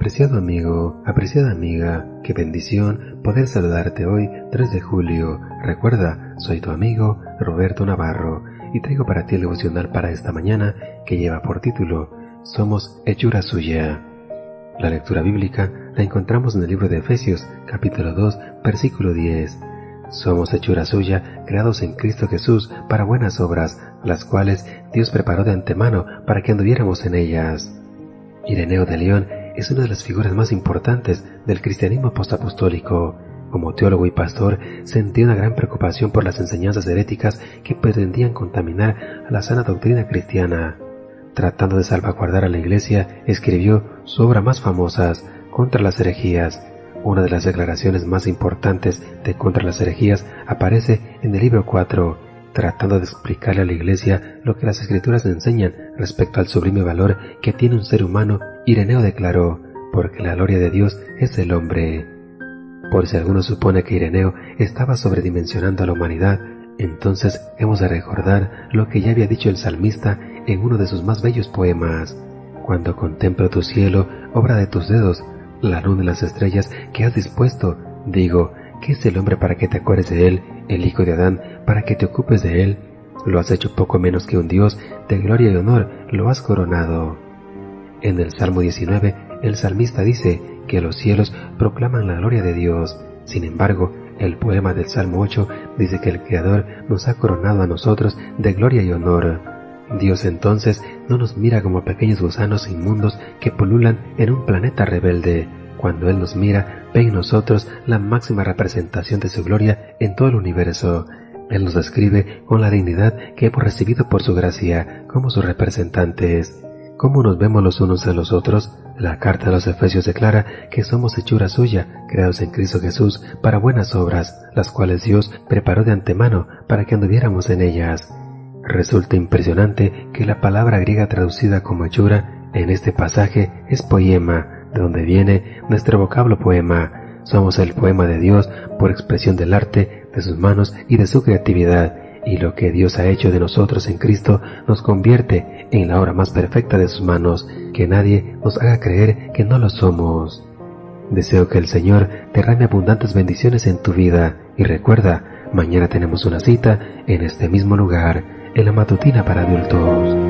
Apreciado amigo, apreciada amiga, qué bendición poder saludarte hoy 3 de julio. Recuerda, soy tu amigo Roberto Navarro y traigo para ti el devocional para esta mañana que lleva por título Somos hechura suya. La lectura bíblica la encontramos en el libro de Efesios capítulo 2 versículo 10. Somos hechura suya, creados en Cristo Jesús para buenas obras, las cuales Dios preparó de antemano para que anduviéramos en ellas. Ireneo de León es una de las figuras más importantes del cristianismo postapostólico. Como teólogo y pastor, sentía una gran preocupación por las enseñanzas heréticas que pretendían contaminar a la sana doctrina cristiana. Tratando de salvaguardar a la Iglesia, escribió su obra más famosa, Contra las herejías. Una de las declaraciones más importantes de Contra las herejías aparece en el libro 4, tratando de explicarle a la Iglesia lo que las Escrituras enseñan respecto al sublime valor que tiene un ser humano Ireneo declaró, porque la gloria de Dios es el hombre. Por si alguno supone que Ireneo estaba sobredimensionando a la humanidad, entonces hemos de recordar lo que ya había dicho el salmista en uno de sus más bellos poemas. Cuando contemplo tu cielo, obra de tus dedos, la luna y las estrellas que has dispuesto, digo, ¿qué es el hombre para que te acuerdes de él, el hijo de Adán para que te ocupes de él? Lo has hecho poco menos que un Dios, de gloria y honor lo has coronado. En el Salmo 19, el salmista dice que los cielos proclaman la gloria de Dios. Sin embargo, el poema del Salmo 8 dice que el Creador nos ha coronado a nosotros de gloria y honor. Dios entonces no nos mira como pequeños gusanos inmundos que pululan en un planeta rebelde. Cuando Él nos mira, ve en nosotros la máxima representación de su gloria en todo el universo. Él nos describe con la dignidad que hemos recibido por su gracia como sus representantes. ¿Cómo nos vemos los unos a los otros? La carta de los Efesios declara que somos hechura suya, creados en Cristo Jesús para buenas obras, las cuales Dios preparó de antemano para que anduviéramos en ellas. Resulta impresionante que la palabra griega traducida como hechura en este pasaje es poema, de donde viene nuestro vocablo poema. Somos el poema de Dios por expresión del arte, de sus manos y de su creatividad y lo que Dios ha hecho de nosotros en Cristo nos convierte en la obra más perfecta de sus manos, que nadie nos haga creer que no lo somos. Deseo que el Señor derrame abundantes bendiciones en tu vida y recuerda, mañana tenemos una cita en este mismo lugar, en la matutina para adultos.